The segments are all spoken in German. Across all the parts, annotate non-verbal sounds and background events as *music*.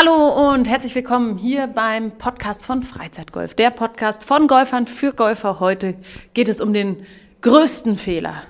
Hallo und herzlich willkommen hier beim Podcast von Freizeitgolf. Der Podcast von Golfern für Golfer. Heute geht es um den größten Fehler,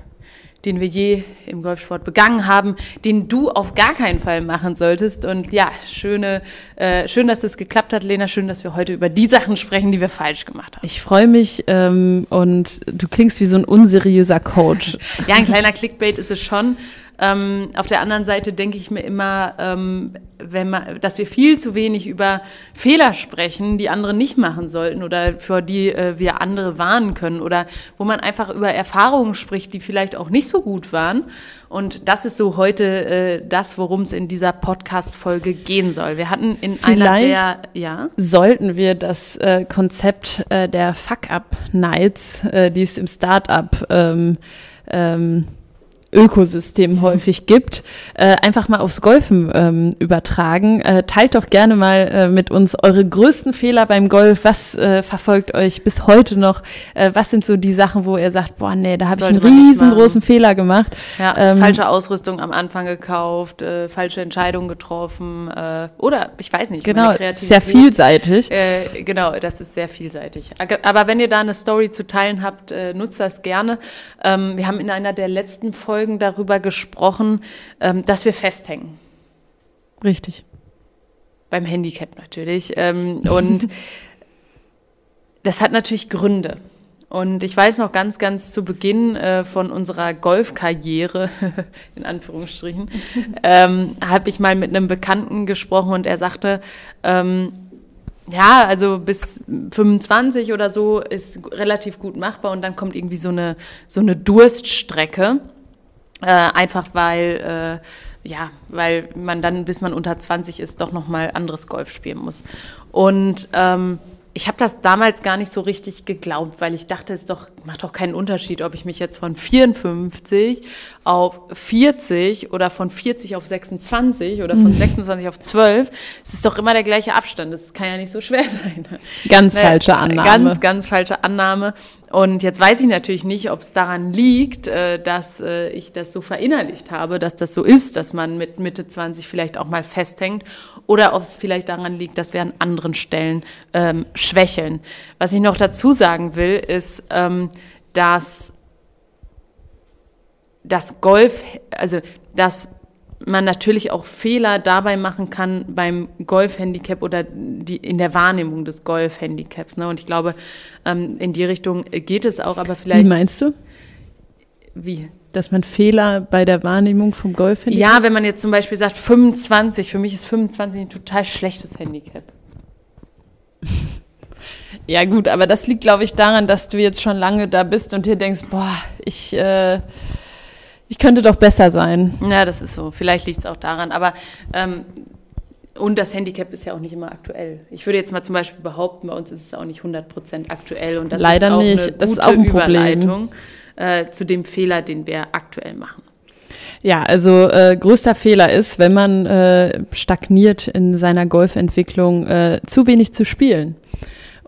den wir je im Golfsport begangen haben, den du auf gar keinen Fall machen solltest. Und ja, schöne, äh, schön, dass es geklappt hat, Lena. Schön, dass wir heute über die Sachen sprechen, die wir falsch gemacht haben. Ich freue mich ähm, und du klingst wie so ein unseriöser Coach. ja, ein kleiner Clickbait ist es schon. Ähm, auf der anderen Seite denke ich mir immer, ähm, wenn man, dass wir viel zu wenig über Fehler sprechen, die andere nicht machen sollten oder für die äh, wir andere warnen können oder wo man einfach über Erfahrungen spricht, die vielleicht auch nicht so gut waren. Und das ist so heute äh, das, worum es in dieser Podcast-Folge gehen soll. Wir hatten in vielleicht einer der, ja. Sollten wir das äh, Konzept äh, der Fuck-Up-Nights, äh, die es im Start-up ähm, ähm, Ökosystem häufig gibt, äh, einfach mal aufs Golfen ähm, übertragen. Äh, teilt doch gerne mal äh, mit uns eure größten Fehler beim Golf. Was äh, verfolgt euch bis heute noch? Äh, was sind so die Sachen, wo ihr sagt, boah, nee, da habe ich einen riesengroßen Fehler gemacht. Ja, ähm, falsche Ausrüstung am Anfang gekauft, äh, falsche Entscheidungen getroffen oder ich weiß nicht. Genau, sehr vielseitig. Genau, das ist sehr vielseitig. Aber wenn ihr da eine Story zu teilen habt, nutzt das gerne. Ähm, wir haben in einer der letzten Folgen Folgen darüber gesprochen, ähm, dass wir festhängen. Richtig. Beim Handicap natürlich. Ähm, und *laughs* das hat natürlich Gründe. Und ich weiß noch ganz, ganz zu Beginn äh, von unserer Golfkarriere, *laughs* in Anführungsstrichen, *laughs* ähm, habe ich mal mit einem Bekannten gesprochen und er sagte, ähm, ja, also bis 25 oder so ist relativ gut machbar und dann kommt irgendwie so eine, so eine Durststrecke. Äh, einfach weil, äh, ja, weil man dann, bis man unter 20 ist, doch nochmal anderes Golf spielen muss. Und ähm, ich habe das damals gar nicht so richtig geglaubt, weil ich dachte, es doch, macht doch keinen Unterschied, ob ich mich jetzt von 54 auf 40 oder von 40 auf 26 oder von 26 auf 12. Es ist doch immer der gleiche Abstand. Das kann ja nicht so schwer *laughs* sein. Ganz ne, falsche Annahme. Ganz, ganz falsche Annahme. Und jetzt weiß ich natürlich nicht, ob es daran liegt, äh, dass äh, ich das so verinnerlicht habe, dass das so ist, dass man mit Mitte 20 vielleicht auch mal festhängt, oder ob es vielleicht daran liegt, dass wir an anderen Stellen ähm, schwächeln. Was ich noch dazu sagen will, ist, ähm, dass das Golf, also dass man natürlich auch Fehler dabei machen kann beim Golf-Handicap oder die, in der Wahrnehmung des Golf-Handicaps. Ne? Und ich glaube, ähm, in die Richtung geht es auch, aber vielleicht. Wie meinst du? Wie? Dass man Fehler bei der Wahrnehmung vom Golf-Handicap? Ja, wenn man jetzt zum Beispiel sagt 25, für mich ist 25 ein total schlechtes Handicap. Ja, gut, aber das liegt, glaube ich, daran, dass du jetzt schon lange da bist und dir denkst, boah, ich. Äh ich könnte doch besser sein. Ja, das ist so. Vielleicht liegt es auch daran. Aber ähm, und das Handicap ist ja auch nicht immer aktuell. Ich würde jetzt mal zum Beispiel behaupten, bei uns ist es auch nicht 100% aktuell. Und das Leider ist auch nicht. eine das ist auch ein Überleitung äh, zu dem Fehler, den wir aktuell machen. Ja, also äh, größter Fehler ist, wenn man äh, stagniert in seiner Golfentwicklung, äh, zu wenig zu spielen.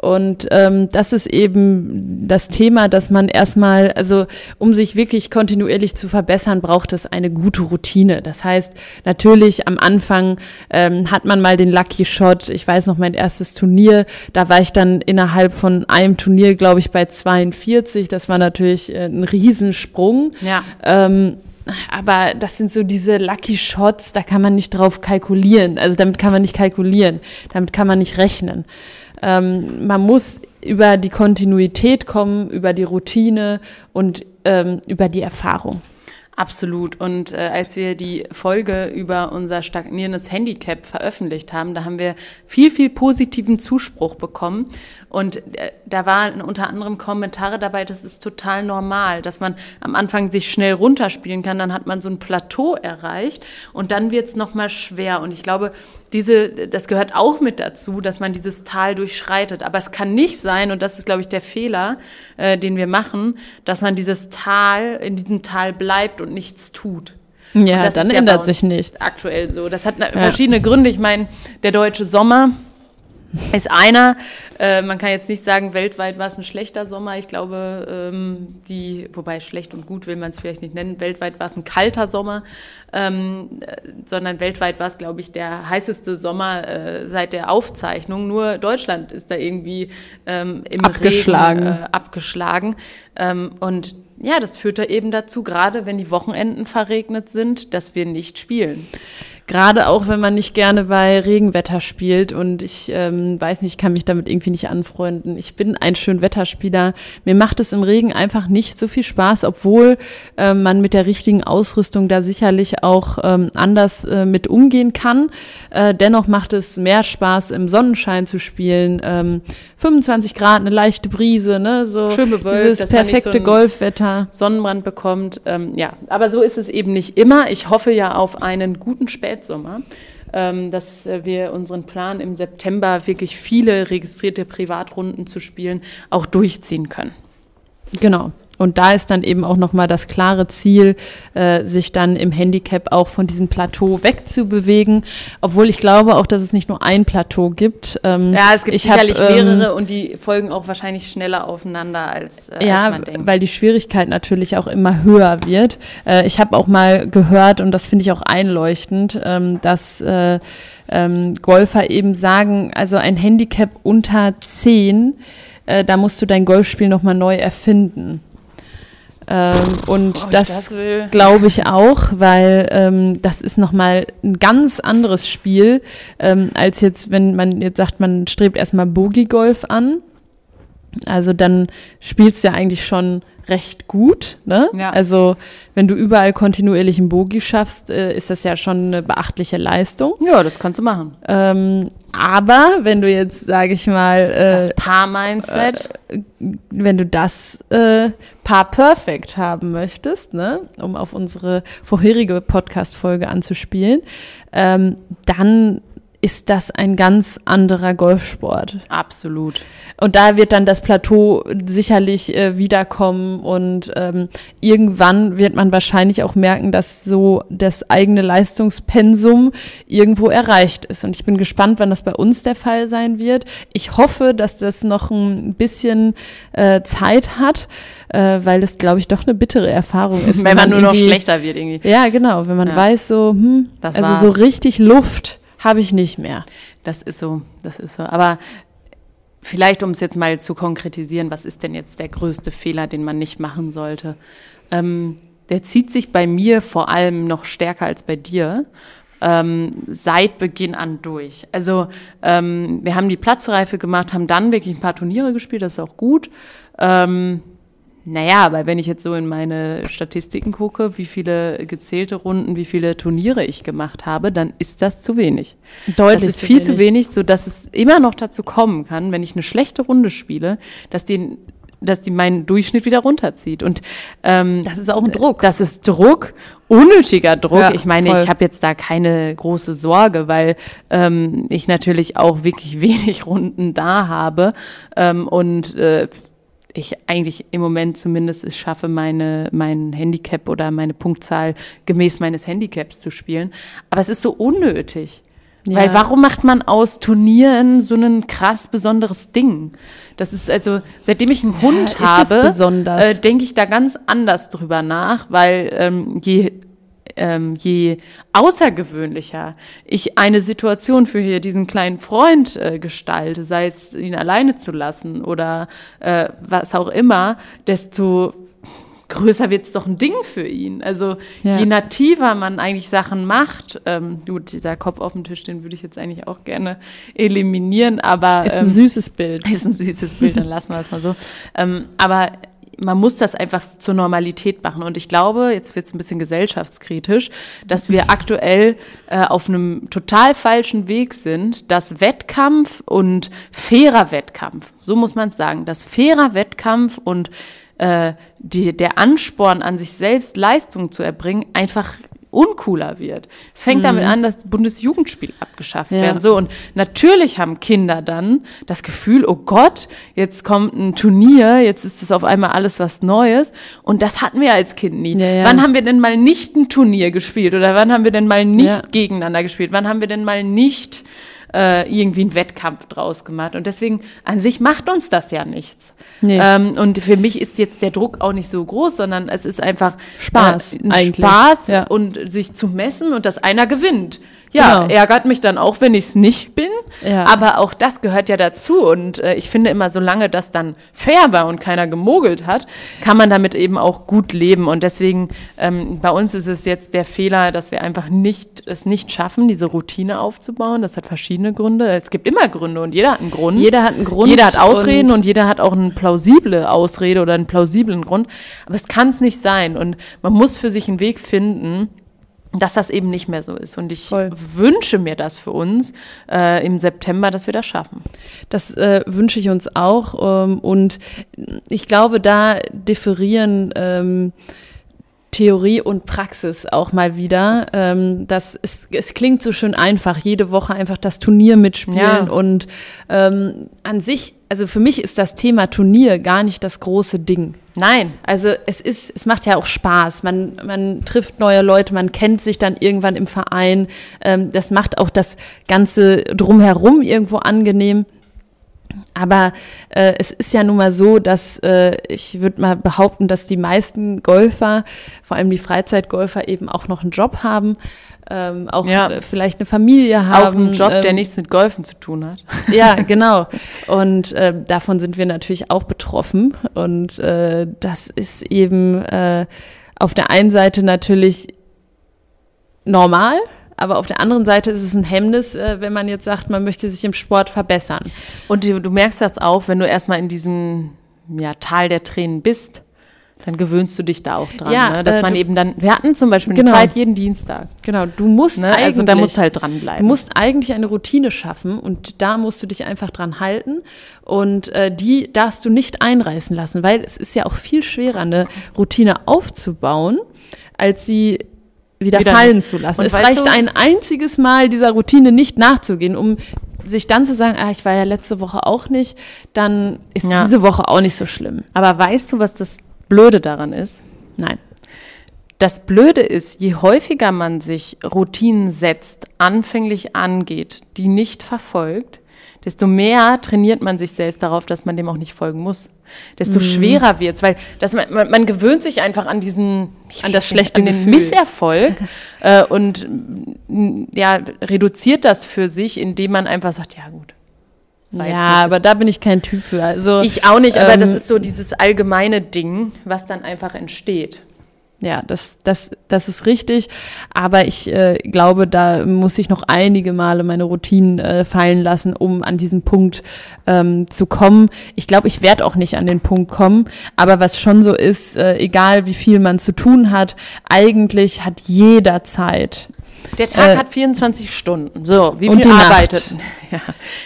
Und ähm, das ist eben das Thema, dass man erstmal, also um sich wirklich kontinuierlich zu verbessern, braucht es eine gute Routine. Das heißt, natürlich am Anfang ähm, hat man mal den Lucky Shot. Ich weiß noch, mein erstes Turnier, da war ich dann innerhalb von einem Turnier, glaube ich, bei 42. Das war natürlich äh, ein Riesensprung. Ja. Ähm, aber das sind so diese Lucky Shots, da kann man nicht drauf kalkulieren. Also damit kann man nicht kalkulieren, damit kann man nicht rechnen. Ähm, man muss über die Kontinuität kommen, über die Routine und ähm, über die Erfahrung. Absolut. Und äh, als wir die Folge über unser stagnierendes Handicap veröffentlicht haben, da haben wir viel, viel positiven Zuspruch bekommen. Und äh, da waren unter anderem Kommentare dabei, das ist total normal, dass man am Anfang sich schnell runterspielen kann, dann hat man so ein Plateau erreicht und dann wird es nochmal schwer. Und ich glaube, diese, das gehört auch mit dazu, dass man dieses Tal durchschreitet. Aber es kann nicht sein, und das ist, glaube ich, der Fehler, äh, den wir machen, dass man dieses Tal, in diesem Tal bleibt und nichts tut. Ja, dann ändert sich nichts. Aktuell so. Das hat ja. verschiedene Gründe. Ich meine, der deutsche Sommer *laughs* ist einer. Äh, man kann jetzt nicht sagen, weltweit war es ein schlechter Sommer. Ich glaube, ähm, die, wobei schlecht und gut will man es vielleicht nicht nennen, weltweit war es ein kalter Sommer, ähm, äh, sondern weltweit war es, glaube ich, der heißeste Sommer äh, seit der Aufzeichnung. Nur Deutschland ist da irgendwie ähm, im abgeschlagen. Regen äh, abgeschlagen. Und ja, das führte eben dazu, gerade wenn die Wochenenden verregnet sind, dass wir nicht spielen. Gerade auch, wenn man nicht gerne bei Regenwetter spielt und ich ähm, weiß nicht, ich kann mich damit irgendwie nicht anfreunden. Ich bin ein Schönwetterspieler. Mir macht es im Regen einfach nicht so viel Spaß, obwohl äh, man mit der richtigen Ausrüstung da sicherlich auch ähm, anders äh, mit umgehen kann. Äh, dennoch macht es mehr Spaß, im Sonnenschein zu spielen. Ähm, 25 Grad, eine leichte Brise, ne? So Schön bewölkt, dieses perfekte so Golfwetter. Sonnenbrand bekommt. Ähm, ja, aber so ist es eben nicht immer. Ich hoffe ja auf einen guten Spätsommer. Spätsommer, ähm, dass wir unseren Plan im September wirklich viele registrierte Privatrunden zu spielen auch durchziehen können. Genau. Und da ist dann eben auch nochmal das klare Ziel, äh, sich dann im Handicap auch von diesem Plateau wegzubewegen. Obwohl ich glaube auch, dass es nicht nur ein Plateau gibt. Ähm, ja, es gibt sicherlich hab, ähm, mehrere und die folgen auch wahrscheinlich schneller aufeinander, als, äh, ja, als man denkt. weil die Schwierigkeit natürlich auch immer höher wird. Äh, ich habe auch mal gehört, und das finde ich auch einleuchtend, ähm, dass äh, ähm, Golfer eben sagen, also ein Handicap unter 10, äh, da musst du dein Golfspiel nochmal neu erfinden. Ähm, und oh, das, das glaube ich auch, weil ähm, das ist nochmal ein ganz anderes Spiel, ähm, als jetzt, wenn man jetzt sagt, man strebt erstmal Boogie-Golf an. Also dann spielst du ja eigentlich schon recht gut. Ne? Ja. Also wenn du überall kontinuierlich einen Bogie schaffst, äh, ist das ja schon eine beachtliche Leistung. Ja, das kannst du machen. Ähm, aber wenn du jetzt, sage ich mal, äh, das Paar-Mindset, äh, wenn du das äh, Paar Perfect haben möchtest, ne, um auf unsere vorherige Podcast-Folge anzuspielen, ähm, dann ist das ein ganz anderer Golfsport. Absolut. Und da wird dann das Plateau sicherlich äh, wiederkommen und ähm, irgendwann wird man wahrscheinlich auch merken, dass so das eigene Leistungspensum irgendwo erreicht ist. Und ich bin gespannt, wann das bei uns der Fall sein wird. Ich hoffe, dass das noch ein bisschen äh, Zeit hat, äh, weil das, glaube ich, doch eine bittere Erfahrung *laughs* ist. wenn, wenn man, nur noch schlechter wird irgendwie. Ja, genau. Wenn man ja. weiß, so, hm, das also war's. so richtig Luft habe ich nicht mehr. Das ist so, das ist so. Aber vielleicht, um es jetzt mal zu konkretisieren, was ist denn jetzt der größte Fehler, den man nicht machen sollte? Ähm, der zieht sich bei mir vor allem noch stärker als bei dir. Ähm, seit Beginn an durch. Also ähm, wir haben die Platzreife gemacht, haben dann wirklich ein paar Turniere gespielt, das ist auch gut. Ähm, naja, aber wenn ich jetzt so in meine Statistiken gucke, wie viele gezählte Runden, wie viele Turniere ich gemacht habe, dann ist das zu wenig. Deutlich. Das ist viel zu wenig, sodass es immer noch dazu kommen kann, wenn ich eine schlechte Runde spiele, dass die dass die meinen Durchschnitt wieder runterzieht. Und ähm, das ist auch ein Druck. Das ist Druck, unnötiger Druck. Ja, ich meine, voll. ich habe jetzt da keine große Sorge, weil ähm, ich natürlich auch wirklich *laughs* wenig Runden da habe ähm, und äh, ich eigentlich im Moment zumindest es schaffe, meine, mein Handicap oder meine Punktzahl gemäß meines Handicaps zu spielen. Aber es ist so unnötig. Ja. Weil warum macht man aus Turnieren so ein krass besonderes Ding? Das ist also, seitdem ich einen Hund ja, habe, äh, denke ich da ganz anders drüber nach, weil ähm, je ähm, je außergewöhnlicher ich eine Situation für hier diesen kleinen Freund äh, gestalte, sei es ihn alleine zu lassen oder äh, was auch immer, desto größer wird es doch ein Ding für ihn. Also ja. je nativer man eigentlich Sachen macht, ähm, gut, dieser Kopf auf dem Tisch, den würde ich jetzt eigentlich auch gerne eliminieren, aber ist ein ähm, süßes Bild. *laughs* Ist ein süßes Bild, dann lassen wir es mal so. Ähm, aber man muss das einfach zur Normalität machen. Und ich glaube, jetzt wird es ein bisschen gesellschaftskritisch, dass wir aktuell äh, auf einem total falschen Weg sind, dass Wettkampf und fairer Wettkampf, so muss man es sagen, dass fairer Wettkampf und äh, die, der Ansporn an sich selbst Leistung zu erbringen einfach uncooler wird. Es fängt mhm. damit an, dass Bundesjugendspiele abgeschafft ja. werden. So und natürlich haben Kinder dann das Gefühl, oh Gott, jetzt kommt ein Turnier, jetzt ist es auf einmal alles was Neues. Und das hatten wir als Kind nie. Ja, ja. Wann haben wir denn mal nicht ein Turnier gespielt oder wann haben wir denn mal nicht gegeneinander gespielt? Wann haben wir denn mal nicht äh, irgendwie einen Wettkampf draus gemacht. Und deswegen an sich macht uns das ja nichts. Nee. Ähm, und für mich ist jetzt der Druck auch nicht so groß, sondern es ist einfach Spaß äh, ein eigentlich. Spaß Ja. und sich zu messen und dass einer gewinnt. Ja, Genau. ärgert mich dann auch, wenn ich es nicht bin. Ja. Aber auch das gehört ja dazu. Und äh, ich finde immer, solange das dann fair war und keiner gemogelt hat, kann man damit eben auch gut leben. Und deswegen, ähm, bei uns ist es jetzt der Fehler, dass wir einfach nicht, es nicht schaffen, diese Routine aufzubauen. Das hat verschiedene Gründe. Es gibt immer Gründe und jeder hat einen Grund. Jeder hat einen Grund. Jeder hat Ausreden und, jeder hat auch eine plausible Ausrede oder einen plausiblen Grund. Aber es kann es nicht sein. Und man muss für sich einen Weg finden, dass das eben nicht mehr so ist. Und ich Voll. wünsche mir das für uns äh, im September, dass wir das schaffen. Das äh, wünsche ich uns auch. Ähm, und ich glaube, da differieren ähm, Theorie und Praxis auch mal wieder. Ähm, das ist, es klingt so schön einfach, jede Woche einfach das Turnier mitspielen Ja. und ähm, an sich, also für mich ist das Thema Turnier gar nicht das große Ding. Nein. Also es ist, es macht ja auch Spaß. Man, man trifft neue Leute, man kennt sich dann irgendwann im Verein. Ähm, das macht auch das Ganze drumherum irgendwo angenehm. Aber äh, es ist ja nun mal so, dass äh, ich würde mal behaupten, dass die meisten Golfer, vor allem die Freizeitgolfer, eben auch noch einen Job haben, ähm, auch Ja. äh, vielleicht eine Familie Auch haben. ein Job, der ähm, nichts mit Golfen zu tun hat. *laughs* ja, *laughs* genau. Und äh, davon sind wir natürlich auch betroffen. Und äh, das ist eben äh, auf der einen Seite natürlich normal, aber auf der anderen Seite ist es ein Hemmnis, äh, wenn man jetzt sagt, man möchte sich im Sport verbessern. Und du, du merkst das auch, wenn du erstmal in diesem ja, Tal der Tränen bist, dann gewöhnst du dich da auch dran. Ja, ne? Dass äh, man eben dann, wir hatten zum Beispiel Genau. eine Zeit jeden Dienstag. Genau, du musst Ne? eigentlich, Also da musst halt dranbleiben. Du musst eigentlich eine Routine schaffen und da musst du dich einfach dran halten und äh, die darfst du nicht einreißen lassen, weil es ist ja auch viel schwerer, eine Routine aufzubauen, als sie wieder, Wieder- fallen zu lassen. Es reicht du- ein einziges Mal dieser Routine nicht nachzugehen, um sich dann zu sagen, ah, ich war ja letzte Woche auch nicht, dann ist Ja. diese Woche auch nicht so schlimm. Aber weißt du, was das Blöde daran ist? Nein. Das Blöde ist, je häufiger man sich Routinen setzt, anfänglich angeht, die nicht verfolgt, desto mehr trainiert man sich selbst darauf, dass man dem auch nicht folgen muss. Desto Mhm. schwerer wird's, weil das, man, man, gewöhnt sich einfach an diesen, An das schlechte an den Gefühl. Misserfolg *laughs* äh, und ja, reduziert das für sich, indem man einfach sagt, ja gut. Ja, aber da bin ich kein Typ für. Also Ich auch nicht, aber Ähm, das ist so dieses allgemeine Ding, was dann einfach entsteht. Ja, das, das, das ist richtig. Aber ich äh, glaube, da muss ich noch einige Male meine Routinen äh, fallen lassen, um an diesen Punkt ähm, zu kommen. Ich glaube, ich werde auch nicht an den Punkt kommen. Aber was schon so ist, äh, egal wie viel man zu tun hat, eigentlich hat jeder Zeit. Der Tag Äh, hat 24 Stunden. So, wie viel arbeitet? *laughs* Ja.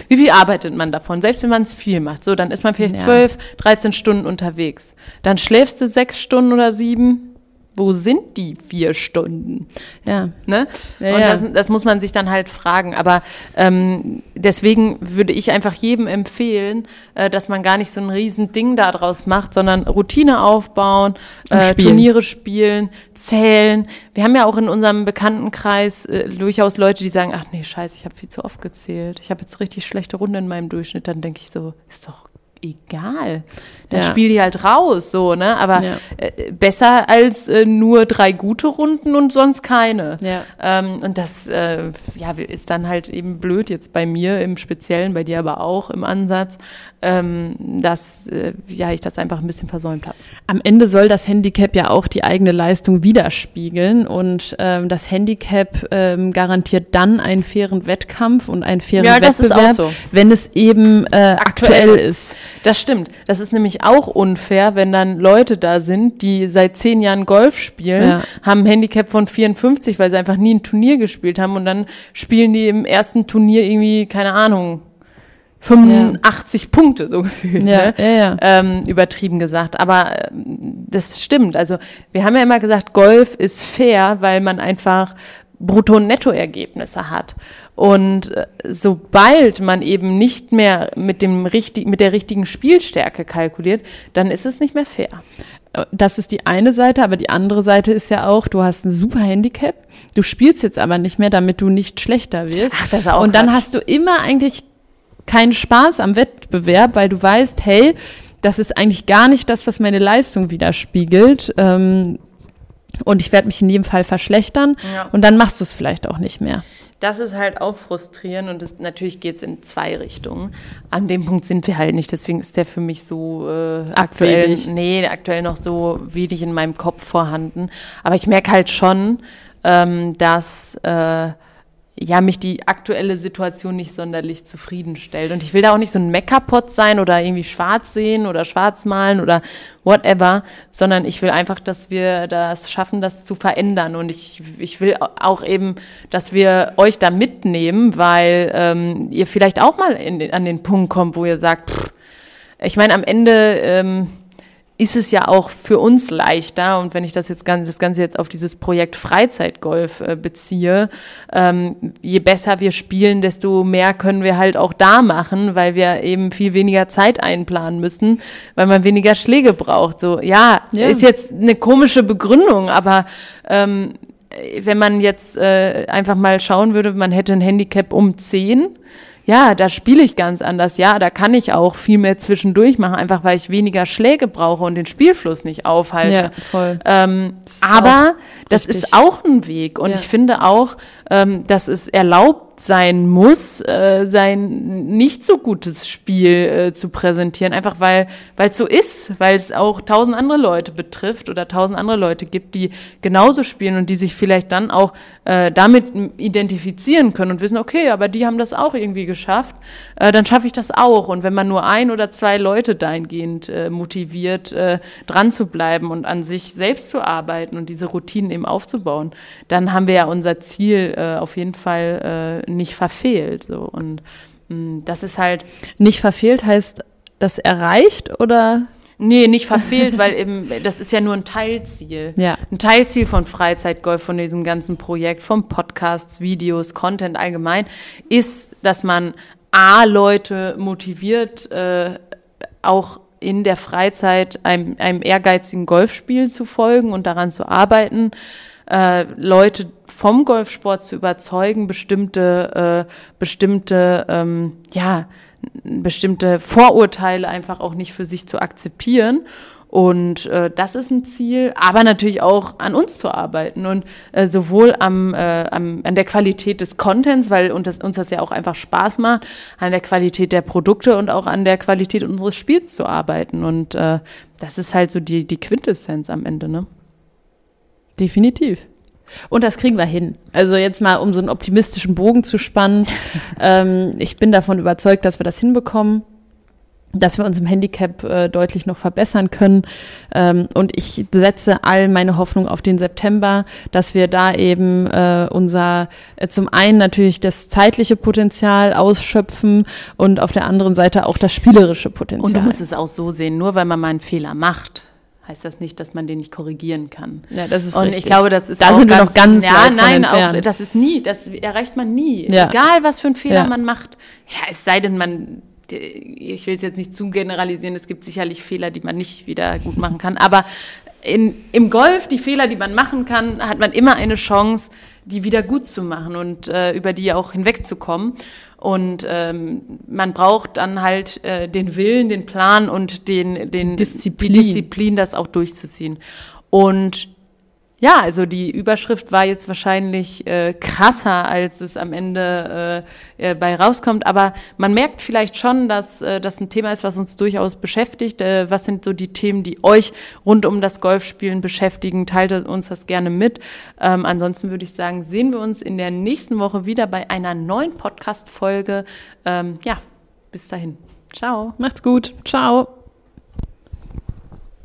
Wie viel arbeitet man davon? Selbst wenn man es viel macht. So, dann ist man vielleicht Ja. 12, 13 Stunden unterwegs. Dann schläfst du sechs Stunden oder sieben. Wo sind die vier Stunden? Ja. Ne? Ja, und. Das, das muss man sich dann halt fragen. Aber ähm, deswegen würde ich einfach jedem empfehlen, äh, dass man gar nicht so ein riesen Ding daraus macht, sondern Routine aufbauen, äh, spielen. Turniere spielen, zählen. Wir haben ja auch in unserem Bekanntenkreis äh, durchaus Leute, die sagen, ach nee, scheiße, ich habe viel zu oft gezählt. Ich habe jetzt richtig schlechte Runde in meinem Durchschnitt. Dann denke ich so, ist doch egal. Dann Ja. spiel die halt raus, so, ne? Aber Ja. äh, besser als äh, nur drei gute Runden und sonst keine. Ja. Ähm, und das äh, ja, ist dann halt eben blöd jetzt bei mir im Speziellen, bei dir aber auch im Ansatz, ähm, dass äh, ja, ich das einfach ein bisschen versäumt habe. Am Ende soll das Handicap ja auch die eigene Leistung widerspiegeln und ähm, das Handicap ähm, garantiert dann einen fairen Wettkampf und einen fairen Ja, das ist Wettbewerb, auch so. wenn es eben äh, aktuell, ist. Das stimmt. Das ist nämlich auch unfair, wenn dann Leute da sind, die seit zehn Jahren Golf spielen, Ja. haben ein Handicap von 54, weil sie einfach nie ein Turnier gespielt haben und dann spielen die im ersten Turnier irgendwie, keine Ahnung, 85 Punkte so gefühlt. Ja, ne? ja, ja. Ähm, übertrieben gesagt. Aber ähm, das stimmt. Also wir haben ja immer gesagt, Golf ist fair, weil man einfach Brutto- und Nettoergebnisse hat. Und äh, sobald man eben nicht mehr mit, dem richtig, mit der richtigen Spielstärke kalkuliert, dann ist es nicht mehr fair. das ist die eine Seite, aber die andere Seite ist ja auch, du hast ein super Handicap, du spielst jetzt aber nicht mehr, damit du nicht schlechter wirst. Ach, das ist auch Und dann Quatsch. hast du immer eigentlich keinen Spaß am Wettbewerb, weil du weißt, hey, das ist eigentlich gar nicht das, was meine Leistung widerspiegelt. Ähm, und ich werde mich in jedem Fall verschlechtern. Ja. Und dann machst du es vielleicht auch nicht mehr. Das ist halt auch frustrierend und das, natürlich geht es in zwei Richtungen. An dem Punkt sind wir halt nicht, deswegen ist der für mich so äh, aktuell, Wenig. nee, aktuell noch so wenig in meinem Kopf vorhanden. Aber ich merke halt schon, ähm, dass äh, ja mich die aktuelle Situation nicht sonderlich zufriedenstellt. Und ich will da auch nicht so ein Meckerpot sein oder irgendwie schwarz sehen oder schwarz malen oder whatever, sondern ich will einfach, dass wir das schaffen, das zu verändern. Und ich, ich will auch eben, dass wir euch da mitnehmen, weil ähm, ihr vielleicht auch mal in, an den Punkt kommt, wo ihr sagt, pff, ich meine, am Ende ähm, ist es ja auch für uns leichter. Und wenn ich das jetzt ganz, das Ganze jetzt auf dieses Projekt Freizeitgolf äh, beziehe, ähm, je besser wir spielen, desto mehr können wir halt auch da machen, weil wir eben viel weniger Zeit einplanen müssen, weil man weniger Schläge braucht. So, ja, Ja. ist jetzt eine komische Begründung, aber ähm, wenn man jetzt äh, einfach mal schauen würde, man hätte ein Handicap um 10, ja, da spiele ich ganz anders. Ja, da kann ich auch viel mehr zwischendurch machen, einfach weil ich weniger Schläge brauche und den Spielfluss nicht aufhalte. Ja, voll. Ähm, ist aber das ist auch ein Weg. Und Ja. ich finde auch, ähm, dass es erlaubt sein muss, äh, sein nicht so gutes Spiel äh, zu präsentieren. Einfach weil es so ist, weil es auch tausend andere Leute betrifft oder tausend andere Leute gibt, die genauso spielen und die sich vielleicht dann auch äh, damit identifizieren können und wissen, okay, aber die haben das auch irgendwie geschafft, äh, dann schaffe ich das auch. Und wenn man nur ein oder zwei Leute dahingehend äh, motiviert, äh, dran zu bleiben und an sich selbst zu arbeiten und diese Routinen eben aufzubauen, dann haben wir ja unser Ziel äh, auf jeden Fall äh, nicht verfehlt. So. Und mh, das ist halt, Nicht verfehlt heißt das erreicht oder? nee, nicht verfehlt, weil eben, das ist ja nur ein Teilziel. *laughs* Ja. Ein Teilziel von Freizeitgolf, von diesem ganzen Projekt, von Podcasts, Videos, Content allgemein, ist, dass man A, Leute motiviert, äh, auch in der Freizeit einem, einem ehrgeizigen Golfspiel zu folgen und daran zu arbeiten, äh, Leute vom Golfsport zu überzeugen, bestimmte, äh, bestimmte, ähm, ja, bestimmte Vorurteile einfach auch nicht für sich zu akzeptieren. Und äh, das ist ein Ziel, aber natürlich auch an uns zu arbeiten und äh, sowohl am, äh, am, an der Qualität des Contents, weil uns das, uns das ja auch einfach Spaß macht, an der Qualität der Produkte und auch an der Qualität unseres Spiels zu arbeiten. Und äh, das ist halt so die, die Quintessenz am Ende, ne? Definitiv. Und das kriegen wir hin. Also jetzt mal, um so einen optimistischen Bogen zu spannen. *laughs* ähm, ich bin davon überzeugt, dass wir das hinbekommen, dass wir uns im Handicap äh, deutlich noch verbessern können. Ähm, und ich setze all meine Hoffnung auf den September, dass wir da eben äh, unser, äh, zum einen natürlich das zeitliche Potenzial ausschöpfen und auf der anderen Seite auch das spielerische Potenzial. Und du musst es auch so sehen, nur weil man mal einen Fehler macht, heißt das nicht, dass man den nicht korrigieren kann. ja, das ist Und richtig. ich glaube, das ist da auch sind wir noch ganz ja, nein, auch das ist nie, das erreicht man nie. Ja. Egal, was für einen Fehler Ja. man macht. Ja, es sei denn, man, ich will es jetzt nicht zu generalisieren, es gibt sicherlich Fehler, die man nicht wieder gut machen kann, aber in, im Golf, die Fehler, die man machen kann, hat man immer eine Chance, die wieder gut zu machen und äh, über die auch hinwegzukommen. Und ähm, man braucht dann halt äh, den Willen, den Plan und den, den Disziplin. die Disziplin, das auch durchzuziehen. Und ja, also die Überschrift war jetzt wahrscheinlich äh, krasser, als es am Ende äh, äh, bei rauskommt. Aber man merkt vielleicht schon, dass äh, das ein Thema ist, was uns durchaus beschäftigt. Äh, was sind so die Themen, die euch rund um das Golfspielen beschäftigen? Teilt uns das gerne mit. Ähm, ansonsten würde ich sagen, sehen wir uns in der nächsten Woche wieder bei einer neuen Podcast-Folge. Ähm, ja, bis dahin. Ciao. Macht's gut. Ciao.